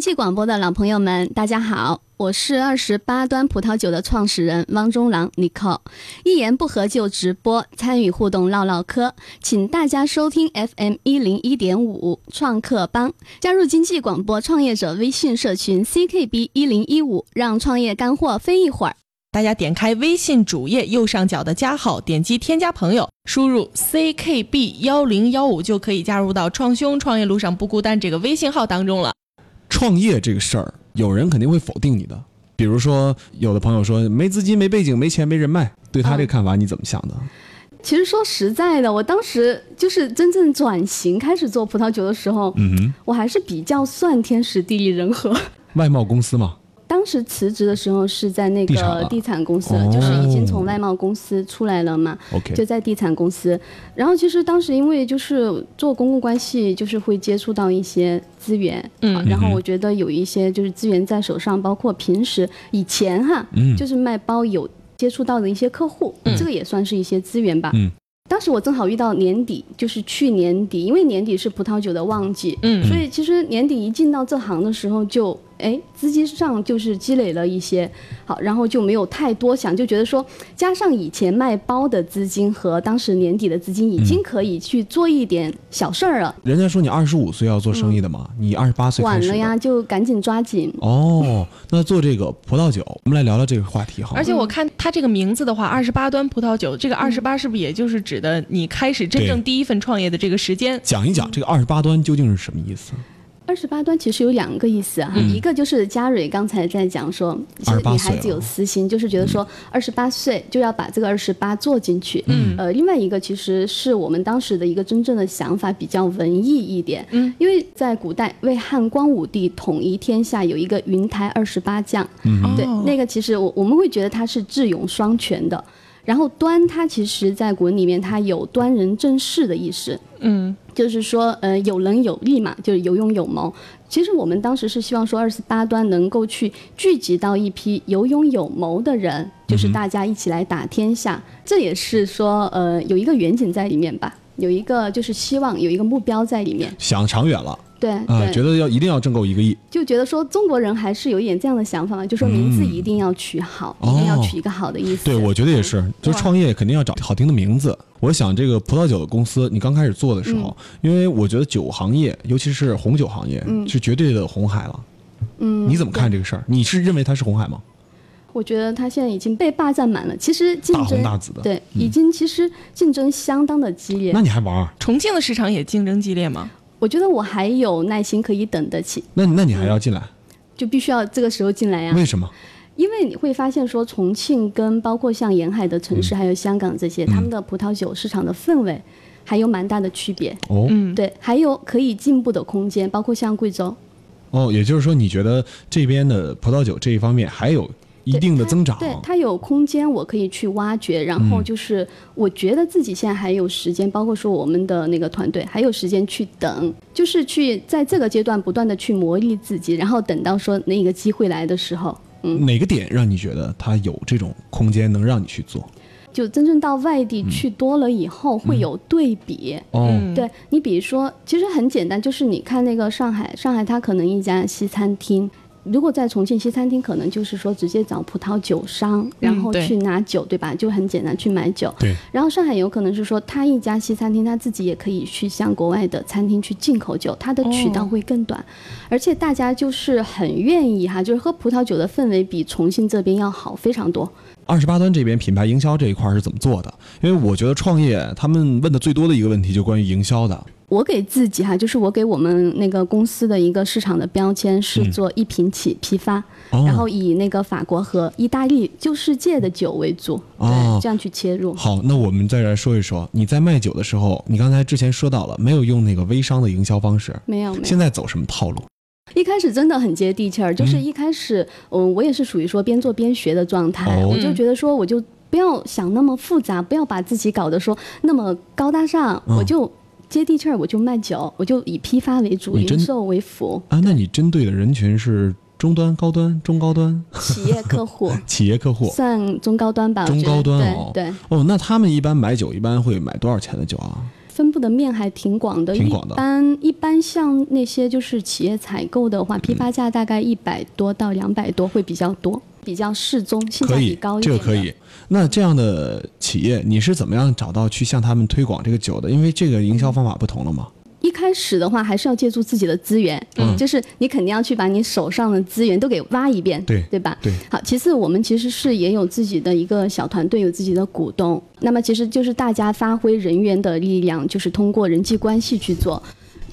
经济广播的老朋友们，大家好，我是二十八端葡萄酒的创始人汪中郎 n i c o 一言不合就直播参与互动唠唠嗑，请大家收听 FM 一零一点五创客帮，加入经济广播创业者微信社群 CKB 一零一五，让创业干货飞一会儿。大家点开微信主页右上角的加号，点击添加朋友，输入 CKB 幺零幺五就可以加入到“创兄创业路上不孤单”这个微信号当中了。创业这个事儿，有人肯定会否定你的。比如说，有的朋友说没资金、没背景、没钱、没人脉，对他这个看法你怎么想的？其实说实在的，我当时就是真正转型开始做葡萄酒的时候，嗯哼，我还是比较算天时地利人和。外贸公司嘛，当时辞职的时候是在那个地产公司，哦就是已经从外贸公司出来了嘛。OK 就在地产公司，然后其实当时因为就是做公共关系，就是会接触到一些资源，嗯。啊然后我觉得有一些就是资源在手上，包括平时以前哈，嗯。就是卖包有接触到的一些客户，这个也算是一些资源吧。嗯。当时我正好遇到年底，就是去年底，因为年底是葡萄酒的旺季，嗯。所以其实年底一进到这行的时候就，哎资金上就是积累了一些，好，然后就没有太多想，就觉得说，加上以前卖包的资金和当时年底的资金，已经可以去做一点小事儿了。人家说你二十五岁要做生意的嘛，你二十八岁晚了呀，就赶紧抓紧。哦，那做这个葡萄酒，我们来聊聊这个话题好吗？而且我看它这个名字的话，二十八端葡萄酒，这个二十八是不是也就是指的你开始真正第一份创业的这个时间？讲一讲这个二十八端究竟是什么意思？二十八端其实有两个意思啊，一个就是嘉蕊刚才在讲说，其实女孩子有私心，就是觉得说二十八岁就要把这个二十八做进去。嗯，呃，另外一个其实是我们当时的一个真正的想法比较文艺一点。嗯，因为在古代为汉光武帝统一天下有一个云台二十八将，嗯对哦，那个其实我我们会觉得他是智勇双全的。然后端它其实在古文里面它有端人正事的意思。嗯就是说，呃，有能有力嘛，就是有勇有谋。其实我们当时是希望说，二十八端能够去聚集到一批有勇有谋的人，就是大家一起来打天下。这也是说，呃，有一个远景在里面吧，有一个就是希望，有一个目标在里面。想长远了对觉得要一定要挣够一个亿。就觉得说中国人还是有一点这样的想法嘛，就说名字一定要取好，哦一定要取一个好的意思。对，我觉得也是，就是创业肯定要找好听的名字。我想这个葡萄酒的公司，你刚开始做的时候，因为我觉得酒行业，尤其是红酒行业，是绝对的红海了。嗯，你怎么看这个事儿？你是认为它是红海吗？我觉得它现在已经被霸占满了。其实竞大争红大紫的。对，已经其实竞争相当的激烈那。你还玩儿？重庆的市场也竞争激烈吗？我觉得我还有耐心可以等得起，那那你还要进来？就必须要这个时候进来呀、为什么？因为你会发现说，重庆跟包括像沿海的城嗯市，还有香港这些，他们的葡萄酒市场的氛围还有蛮大的区别。哦、嗯，对，还有可以进步的空间，包括像贵州，哦，也就是说，你觉得这边的葡萄酒这一方面还有一定的增长？对它有空间，我可以去挖掘。然后就是，我觉得自己现在还有时间，包括说我们的那个团队还有时间去等，就是去在这个阶段不断的去磨砺自己，然后等到说那个机会来的时候，嗯，哪个点让你觉得它有这种空间能让你去做？就真正到外地去多了以后，会有对比。哦，嗯对你比如说，其实很简单，就是你看那个上海，上海它可能一家西餐厅。如果在重庆西餐厅，可能就是说直接找葡萄酒商，然后去拿酒，对吧？就很简单去买酒。对，然后上海有可能是说，他一家西餐厅，他自己也可以去向国外的餐厅去进口酒，它的渠道哦会更短，而且大家就是很愿意哈，就是喝葡萄酒的氛围比重庆这边要好非常多。二十八端这边品牌营销这一块儿是怎么做的？因为我觉得创业他们问的最多的一个问题就关于营销的。我给自己哈，就是我给我们那个公司的一个市场的标签是嗯。做一瓶起批发，哦。然后以那个法国和意大利旧世界的酒为主，哦。对，这样去切入。好，那我们再来说一说，你在卖酒的时候，你刚才之前说到了没有用那个微商的营销方式，没有没有。现，在走什么套路？一开始真的很接地气儿，就是一开始，嗯，我也是属于说边做边学的状态，哦。我就觉得说我就不要想那么复杂，不要把自己搞得说那么高大上，嗯。我就接地气儿，我就卖酒，我就以批发为主，零售为辅，啊，那你针对的人群是中端、高端、中高端、企业客户 企业客户。算中高端吧，中高端哦对对。哦，那他们一般买酒一般会买多少钱的酒啊？分布的面还挺广的，挺广的一般一般像那些就是企业采购的话，批发价大概一百多到两百多会比较多，比较适中，性价比高，一点。这个可以。。那这样的企业，你是怎么样找到去向他们推广这个酒的？因为这个营销方法不同了嘛。一开始的话，还是要借助自己的资源，嗯就是你肯定要去把你手上的资源都给挖一遍，对对吧？对。好，其次我们其实是也有自己的一个小团队，有自己的股东。那么其实就是大家发挥人员的力量，就是通过人际关系去做。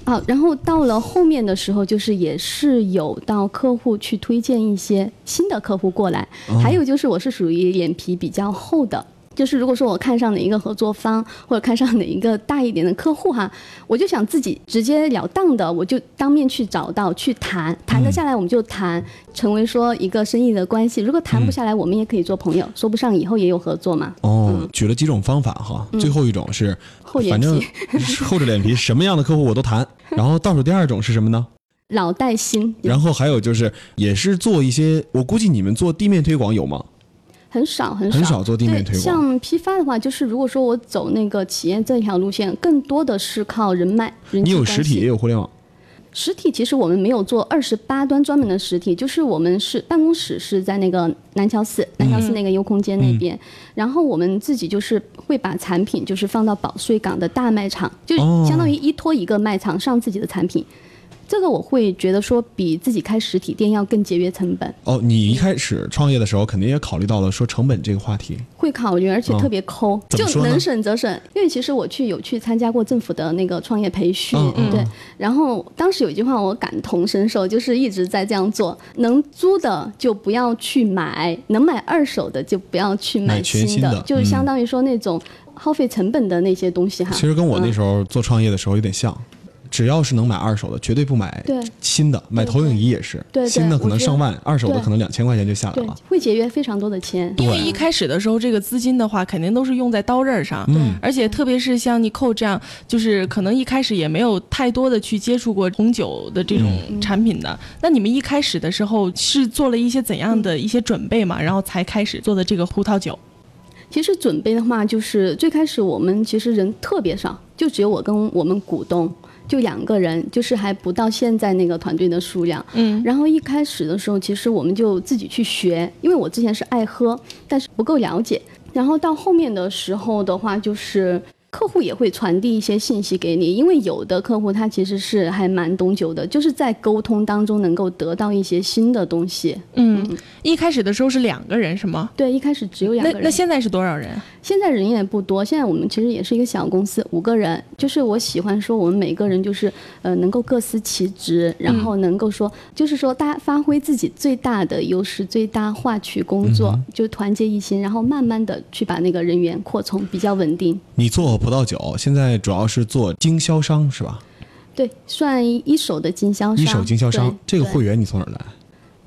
好，然后到了后面的时候，就是也是有到客户去推荐一些新的客户过来，还有就是我是属于脸皮比较厚的。就是如果说我看上哪一个合作方，或者看上哪一个大一点的客户哈，我就想自己直截了当的，我就当面去找到去谈，谈得下来我们就谈，成为说一个生意的关系。如果谈不下来，我们也可以做朋友，说不上以后也有合作嘛。哦，举了几种方法哈，最后一种是，嗯厚脸反正皮厚着脸皮，什么样的客户我都谈。然后倒数第二种是什么呢？老带新，然后还有就是，也是做一些，我估计你们做地面推广有吗？很少很少。很少做地面对推广。像批发的话，就是如果说我走那个企业这条路线，更多的是靠人脉、你有实体也有互联网，实体其实我们没有做二十八端专门的实体，就是我们是办公室是在那个南桥寺，南桥寺那个优空间那边，然后我们自己就是会把产品就是放到保税港的大卖场，就相当于依托一个卖场上自己的产品。这个我会觉得说比自己开实体店要更节约成本，哦，你一开始创业的时候，肯定也考虑到了说成本这个话题。会考虑，而且哦特别抠，就能省则省。因为其实我去有去参加过政府的那个创业培训，嗯嗯对。然后当时有一句话我感同身受，就是一直在这样做：能租的就不要去买，能买二手的就不要去买全新的的，就是嗯相当于说那种耗费成本的那些东西哈。其实跟我那嗯时候做创业的时候有点像，只要是能买二手的，绝对不买新的。买投影仪也是，对对新的可能上万，二手的可能两千块钱就下来了。会节约非常多的钱。因为对一开始的时候，这个资金的话，肯定都是用在刀刃上。嗯，而且特别是像 Nico 这样，就是可能一开始也没有太多的去接触过红酒的这种产品的。那你们一开始的时候是做了一些怎样的一些准备嘛？然后才开始做的这个葡萄酒。其实准备的话，就是最开始我们其实人特别少，就只有我跟我们股东就两个人，就是还不到现在那个团队的数量。嗯，然后一开始的时候，其实我们就自己去学，因为我之前是爱喝，但是不够了解。然后到后面的时候的话，就是客户也会传递一些信息给你，因为有的客户他其实是还蛮懂酒的，就是在沟通当中能够得到一些新的东西。嗯，一开始的时候是两个人是吗？对，一开始只有两那个人。那现在是多少人？现在人也不多，现在我们其实也是一个小公司，五个人。就是我喜欢说，我们每个人就是呃能够各司其职，然后能够说，就是说大家发挥自己最大的优势，最大化去工作，就团结一心，然后慢慢的去把那个人员扩充，比较稳定。你做葡萄酒，现在主要是做经销商是吧？对，算一手的经销商。一手经销商这个会员你从哪儿来？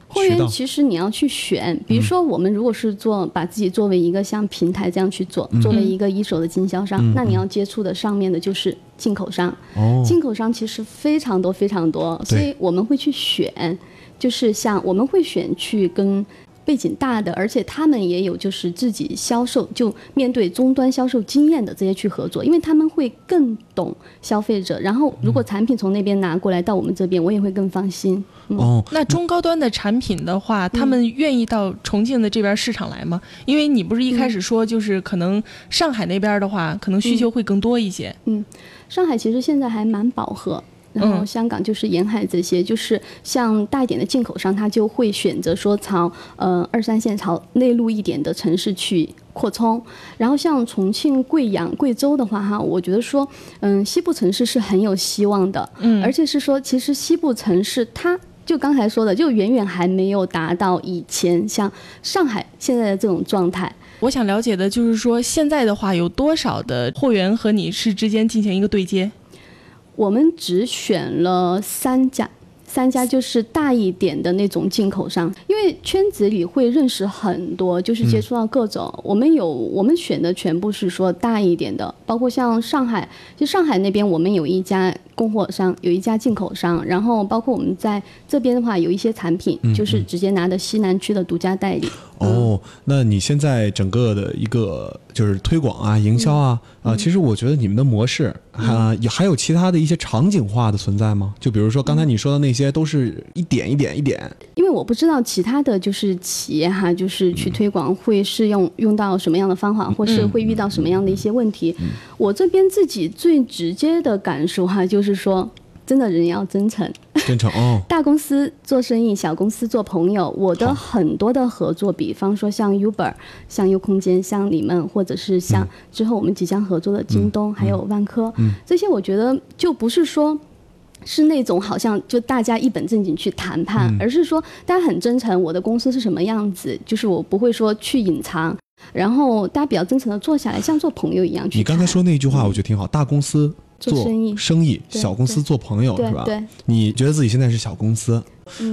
会员其实你要去选，比如说我们如果是做把自己作为一个像平台这样去做，作为一个一手的经销商，那你要接触的上面的就是进口商。哦，进口商其实非常多非常多，所以我们会去选，就是像我们会选去跟。背景大的，而且他们也有就是自己销售，就面对终端销售经验的这些去合作，因为他们会更懂消费者。然后如果产品从那边拿过来到我们这边，我也会更放心。哦，那中高端的产品的话，他们愿意到重庆的这边市场来吗？因为你不是一开始说，就是可能上海那边的话，可能需求会更多一些。嗯上海其实现在还蛮饱和。然后嗯香港就是沿海这些，就是像大一点的进口商，他就会选择说朝呃二三线朝内陆一点的城市去扩充。然后像重庆、贵阳、贵州的话，哈，我觉得说，嗯，西部城市是很有希望的，嗯而且是说，其实西部城市它。就刚才说的，就远远还没有达到以前像上海现在的这种状态。我想了解的就是说，现在的话有多少的货源和你是之间进行一个对接？我们只选了三家，三家就是大一点的那种进口商，因为圈子里会认识很多，就是接触到各种。我们有我们选的全部是说大一点的，包括像上海，就上海那边我们有一家供货商，有一家进口商，然后包括我们在这边的话，有一些产品就是直接拿的西南区的独家代理。哦，那你现在整个的一个就是推广啊、营销啊啊，其实我觉得你们的模式啊，有还有其他的一些场景化的存在吗？就比如说刚才你说的那些，都是一点一点一点。因为我不知道其他的就是企业哈，就是去推广会是用用到什么样的方法，或是会遇到什么样的一些问题。我这边自己最直接的感受哈，就是说。真的人要真诚，真诚哦。大公司做生意，小公司做朋友。我的很多的合作，比方说像 Uber、像优空间、像你们，或者是像之后我们即将合作的京东，还有万科，这些我觉得就不是说，是那种好像就大家一本正经去谈判，而是说大家很真诚。我的公司是什么样子，就是我不会说去隐藏，然后大家比较真诚的坐下来，像做朋友一样去。你刚才说那句话，我觉得挺好。大公司。做生意，生意小公司做朋友是吧？对，你觉得自己现在是小公司，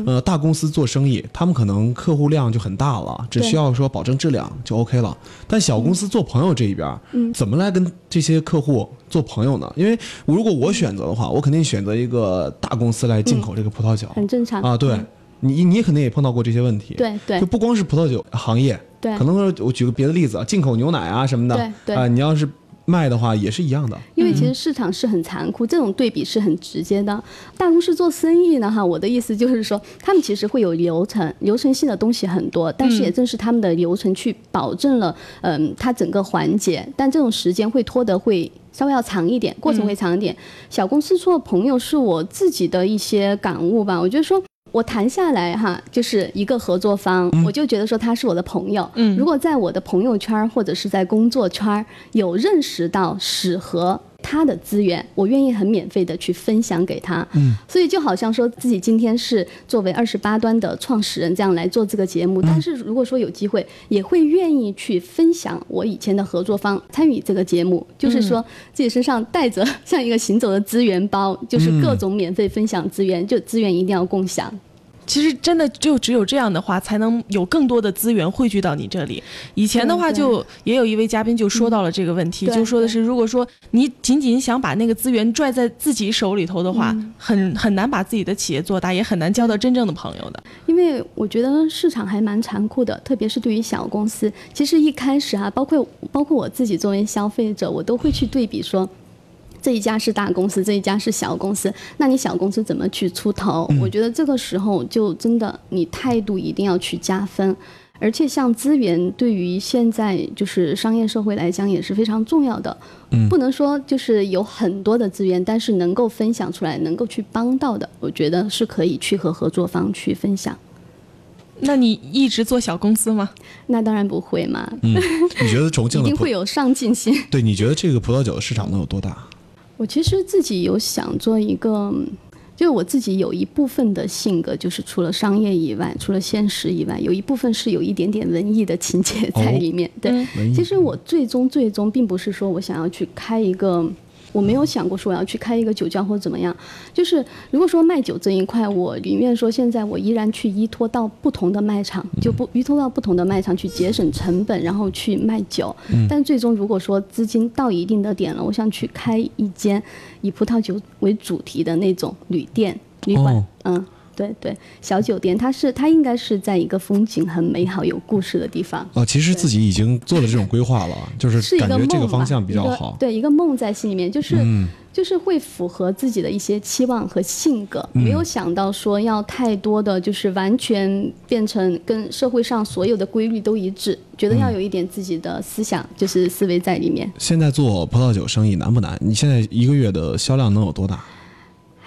呃，大公司做生意，他们可能客户量就很大了，只需要说保证质量就 OK 了。但小公司做朋友这一边，怎么来跟这些客户做朋友呢？因为如果我选择的话，我肯定选择一个大公司来进口这个葡萄酒，很正常啊。对你，你肯定也碰到过这些问题。对对，就不光是葡萄酒行业，对，可能我举个别的例子啊，进口牛奶啊什么的，对对啊，你要是。卖的话也是一样的，因为其实市场是很残酷，这种对比是很直接的。大公司做生意呢，哈，我的意思就是说，他们其实会有流程，流程性的东西很多，但是也正是他们的流程去保证了，嗯，它整个环节，但这种时间会拖得会稍微要长一点，过程会长一点。小公司做朋友是我自己的一些感悟吧，我觉得说。我谈下来哈，就是一个合作方，我就觉得说他是我的朋友。嗯，如果在我的朋友圈或者是在工作圈有认识到适合。他的资源，我愿意很免费的去分享给他。嗯，所以就好像说自己今天是作为二十八端的创始人这样来做这个节目，但是如果说有机会，也会愿意去分享我以前的合作方参与这个节目，就是说自己身上带着 像一个行走的资源包，就是各种免费分享资源，就资源一定要共享。其实真的就只有这样的话，才能有更多的资源汇聚到你这里。以前的话，就也有一位嘉宾就说到了这个问题，就说的是，如果说你仅仅想把那个资源拽在自己手里头的话，很很难把自己的企业做大，也很难交到真正的朋友的。因为我觉得市场还蛮残酷的，特别是对于小公司。其实一开始啊，包括包括我自己作为消费者，我都会去对比说。这一家是大公司，这一家是小公司，那你小公司怎么去出头？我觉得这个时候就真的你态度一定要去加分，而且像资源对于现在就是商业社会来讲也是非常重要的。嗯，不能说就是有很多的资源，但是能够分享出来，能够去帮到的，我觉得是可以去和合作方去分享。那你一直做小公司吗？那当然不会嘛。嗯，你觉得重庆一定 会有上进心？对，你觉得这个葡萄酒的市场能有多大？我其实自己有想做一个，就是我自己有一部分的性格，就是除了商业以外，除了现实以外，有一部分是有一点点文艺的情节 在里面。对，其实我最终最终并不是说我想要去开一个。我没有想过说我要去开一个酒窖或者怎么样，就是如果说卖酒这一块，我宁愿说现在我依然去依托到不同的卖场，就不依托到不同的卖场去节省成本，然后去卖酒。但最终如果说资金到一定的点了，我想去开一间以葡萄酒为主题的那种旅店、旅馆，嗯。对对，小酒店，它是它应该是在一个风景很美好、有故事的地方。哦，其实自己已经做了这种规划了，就是感觉这个方向比较好。对，一个梦在心里面，就是就是会符合自己的一些期望和性格。没有想到说要太多的就是完全变成跟社会上所有的规律都一致，觉得要有一点自己的思想，就是思维在里面。现在做葡萄酒生意难不难？你现在一个月的销量能有多大？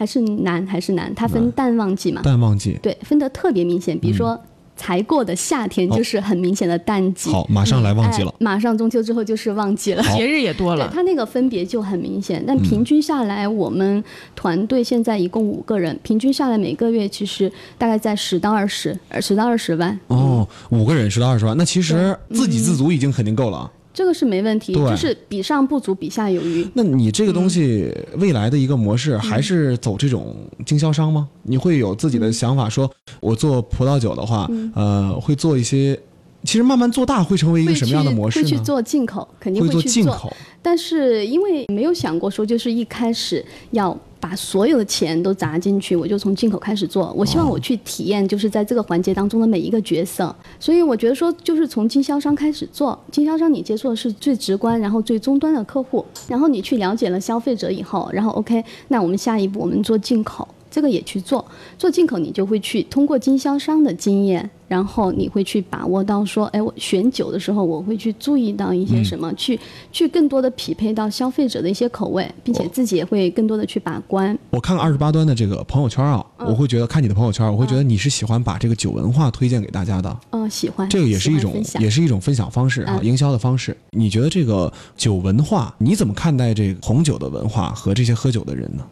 还是难，还是难。它分淡旺季嘛？淡旺季。对，分得特别明显。比如说，才过的夏天就是很明显的淡季。好，马上来旺季了。马上中秋之后就是旺季了，节日也多了。它那个分别就很明显。但平均下来，我们团队现在一共五个人，平均下来每个月其实大概在十到二十，十到二十万。哦，五个人十到二十万，那其实自给自足已经肯定够了。这个是没问题，就是比上不足，比下有余。那你这个东西未来的一个模式还是走这种经销商吗？你会有自己的想法，说我做葡萄酒的话，呃，会做一些，其实慢慢做大会成为一个什么样的模式呢？会去做进口，肯定会去做进口。但是因为没有想过说，就是一开始要把所有的钱都砸进去，我就从进口开始做。我希望我去体验，就是在这个环节当中的每一个角色。所以我觉得说，就是从经销商开始做，经销商你接触的是最直观，然后最终端的客户，然后你去了解了消费者以后，然后 OK，那我们下一步我们做进口。这个也去做，做进口你就会去通过经销商的经验，然后你会去把握到说，哎，我选酒的时候我会去注意到一些什么，去去更多的匹配到消费者的一些口味，并且自己也会更多的去把关。我看二十八端的这个朋友圈啊，我会觉得看你的朋友圈，我会觉得你是喜欢把这个酒文化推荐给大家的。嗯，喜欢。这个也是一种，也是一种分享方式啊，营销的方式。你觉得这个酒文化，你怎么看待这个红酒的文化和这些喝酒的人呢？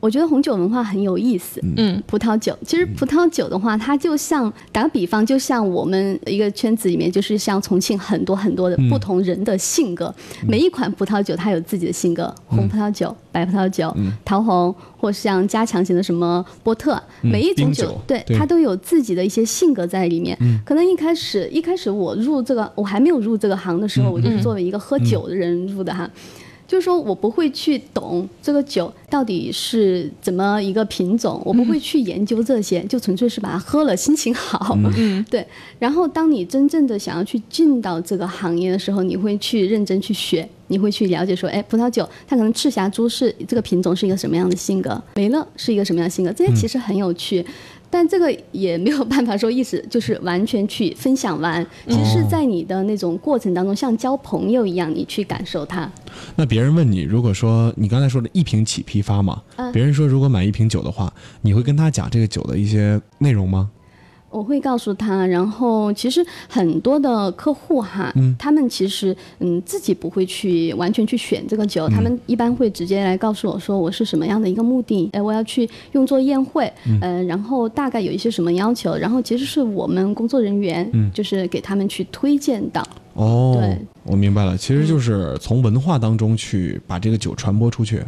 我觉得红酒文化很有意思。嗯，葡萄酒。其实葡萄酒的话，它就像打个比方，就像我们一个圈子里面，就是像重庆很多很多的不同人的性格。每一款葡萄酒它有自己的性格，红葡萄酒、白葡萄酒、桃红，或像加强型的什么波特，每一种酒对它都有自己的一些性格在里面。可能一开始一开始我入这个，我还没有入这个行的时候，我就是作为一个喝酒的人入的哈。就是说我不会去懂这个酒到底是怎么一个品种，我不会去研究这些，就纯粹是把它喝了，心情好。嗯，对。然后当你真正的想要去进到这个行业的时候，你会去认真去学，你会去了解说，哎，葡萄酒它可能赤霞珠是这个品种是一个什么样的性格，梅勒是一个什么样的性格，这些其实很有趣。但这个也没有办法说意思就是完全去分享完，其实是在你的那种过程当中，像交朋友一样，你去感受它。那别人问你，如果说你刚才说的一瓶起批发嘛，别人说如果买一瓶酒的话，你会跟他讲这个酒的一些内容吗？我会告诉他，然后其实很多的客户哈，他们其实嗯自己不会去完全去选这个酒，他们一般会直接来告诉我说我是什么样的一个目的，哎，我要去用作宴会，嗯，然后大概有一些什么要求，然后其实是我们工作人员，嗯，就是给他们去推荐的。哦，对，我明白了，其实就是从文化当中去把这个酒传播出去。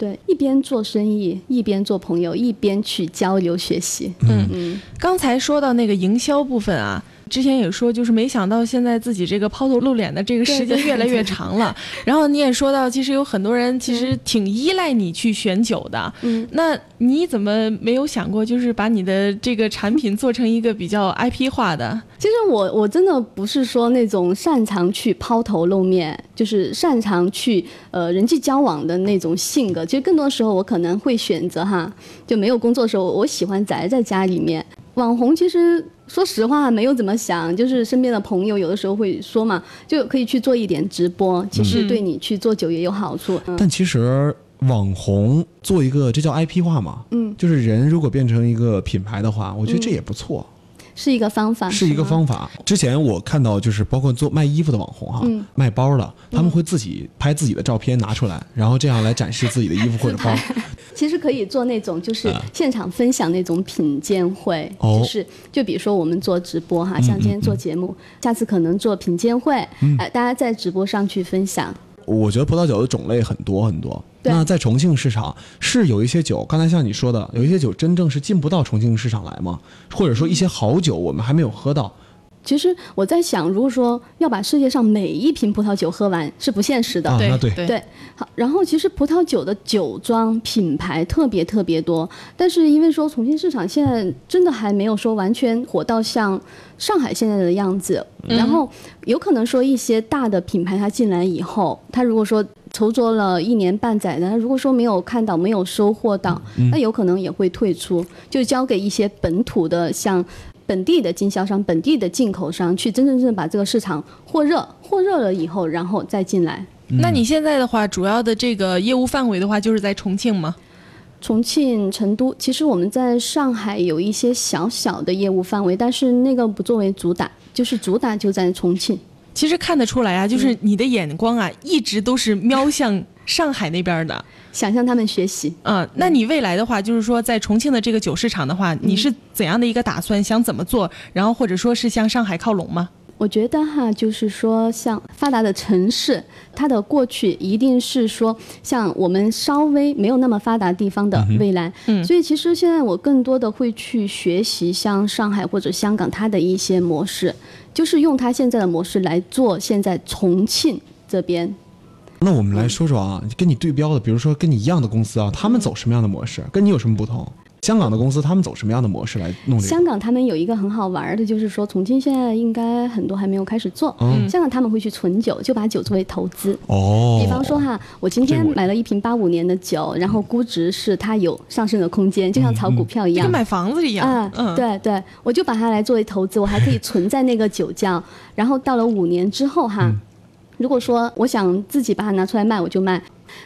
对，一边做生意，一边做朋友，一边去交流学习。嗯嗯，刚才说到那个营销部分啊。之前也说，就是没想到现在自己这个抛头露脸的这个时间越来越长了。然后你也说到，其实有很多人其实挺依赖你去选酒的。嗯，那你怎么没有想过，就是把你的这个产品做成一个比较 IP 化的？其实我我真的不是说那种擅长去抛头露面，就是擅长去呃人际交往的那种性格。其实更多时候我可能会选择哈，就没有工作的时候，我喜欢宅在家里面。网红其实说实话没有怎么想，就是身边的朋友有的时候会说嘛，就可以去做一点直播，其实对你去做酒也有好处。但其实网红做一个，这叫 IP 化嘛，嗯，就是人如果变成一个品牌的话，我觉得这也不错。是一个方法，是一个方法。之前我看到就是包括做卖衣服的网红哈，卖包的，他们会自己拍自己的照片拿出来，然后这样来展示自己的衣服或者包。其实可以做那种就是现场分享那种品鉴会，就是就比如说我们做直播哈，像今天做节目，下次可能做品鉴会，哎，大家在直播上去分享。我觉得葡萄酒的种类很多很多。那在重庆市场是有一些酒，刚才像你说的，有一些酒真正是进不到重庆市场来吗？或者说一些好酒我们还没有喝到？其实我在想，如果说要把世界上每一瓶葡萄酒喝完是不现实的。对对对。好，然后其实葡萄酒的酒庄品牌特别特别多，但是因为说重庆市场现在真的还没有说完全火到像上海现在的样子，然后有可能说一些大的品牌它进来以后，它如果说筹措了一年半载的，如果说没有看到没有收获到，那有可能也会退出，就交给一些本土的像。本地的经销商、本地的进口商去真真正正把这个市场火热，火热了以后，然后再进来。那你现在的话，主要的这个业务范围的话，就是在重庆吗？重庆、成都，其实我们在上海有一些小小的业务范围，但是那个不作为主打，就是主打就在重庆。其实看得出来啊，就是你的眼光啊，一直都是瞄向上海那边的。想向他们学习。嗯，那你未来的话，就是说在重庆的这个酒市场的话，你是怎样的一个打算？想怎么做？然后或者说是向上海靠拢吗？我觉得哈，就是说像发达的城市，它的过去一定是说像我们稍微没有那么发达地方的未来。嗯。所以其实现在我更多的会去学习像上海或者香港它的一些模式，就是用它现在的模式来做现在重庆这边。那我们来说说啊，跟你对标的，比如说跟你一样的公司啊，他们走什么样的模式，跟你有什么不同？香港的公司他们走什么样的模式来弄这个？香港他们有一个很好玩的，就是说重庆现在应该很多还没有开始做。嗯香港他们会去存酒，就把酒作为投资。哦，比方说哈，我今天买了一瓶八五年的酒，然后估值是它有上升的空间，就像炒股票一样。就跟买房子一样。啊，嗯，对对，我就把它来作为投资，我还可以存在那个酒窖，然后到了五年之后哈，如果说我想自己把它拿出来卖，我就卖。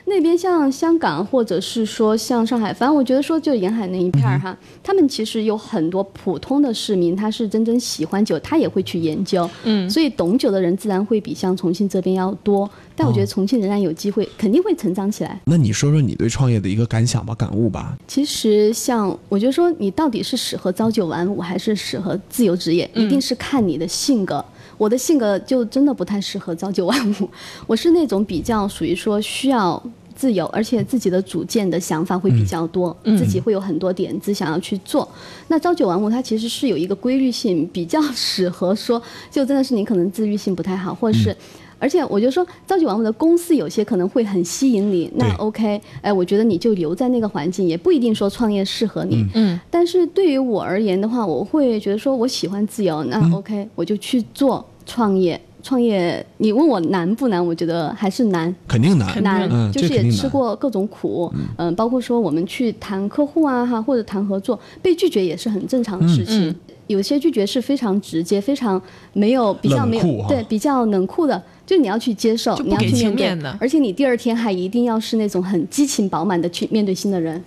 那边像香港或者是说像上海，反正我觉得说就沿海那一片儿哈，他们其实有很多普通的市民，他是真正喜欢酒，他也会去研究，嗯所以懂酒的人自然会比像重庆这边要多。但我觉得重庆仍然有机会，肯定会成长起来。那你说说你对创业的一个感想吧，感悟吧。其实像我觉得说，你到底是适合朝九晚五，还是适合自由职业，一定是看你的性格。我的性格就真的不太适合朝九晚五，我是那种比较属于说需要自由，而且自己的主见的想法会比较多，自己会有很多点子想要去做。那朝九晚五它其实是有一个规律性，比较适合说，就真的是你可能自律性不太好，或者是。而且我就说，朝九晚五的公司有些可能会很吸引你，那 OK，哎，我觉得你就留在那个环境，也不一定说创业适合你。嗯，但是对于我而言的话，我会觉得说我喜欢自由，那 OK，、我就去做创业。创业，你问我难不难？我觉得还是难，肯定难，难，嗯，就是也吃。过各种苦，嗯、包括说我们去谈客户啊哈，或者谈合作，被拒绝也是很正常的事情。嗯有些拒绝是非常直接，非常没有比较没有对比较冷酷的，就你要去接受，你要去面对而且你第二天还一定要是那种很激情饱满的去面对新的人。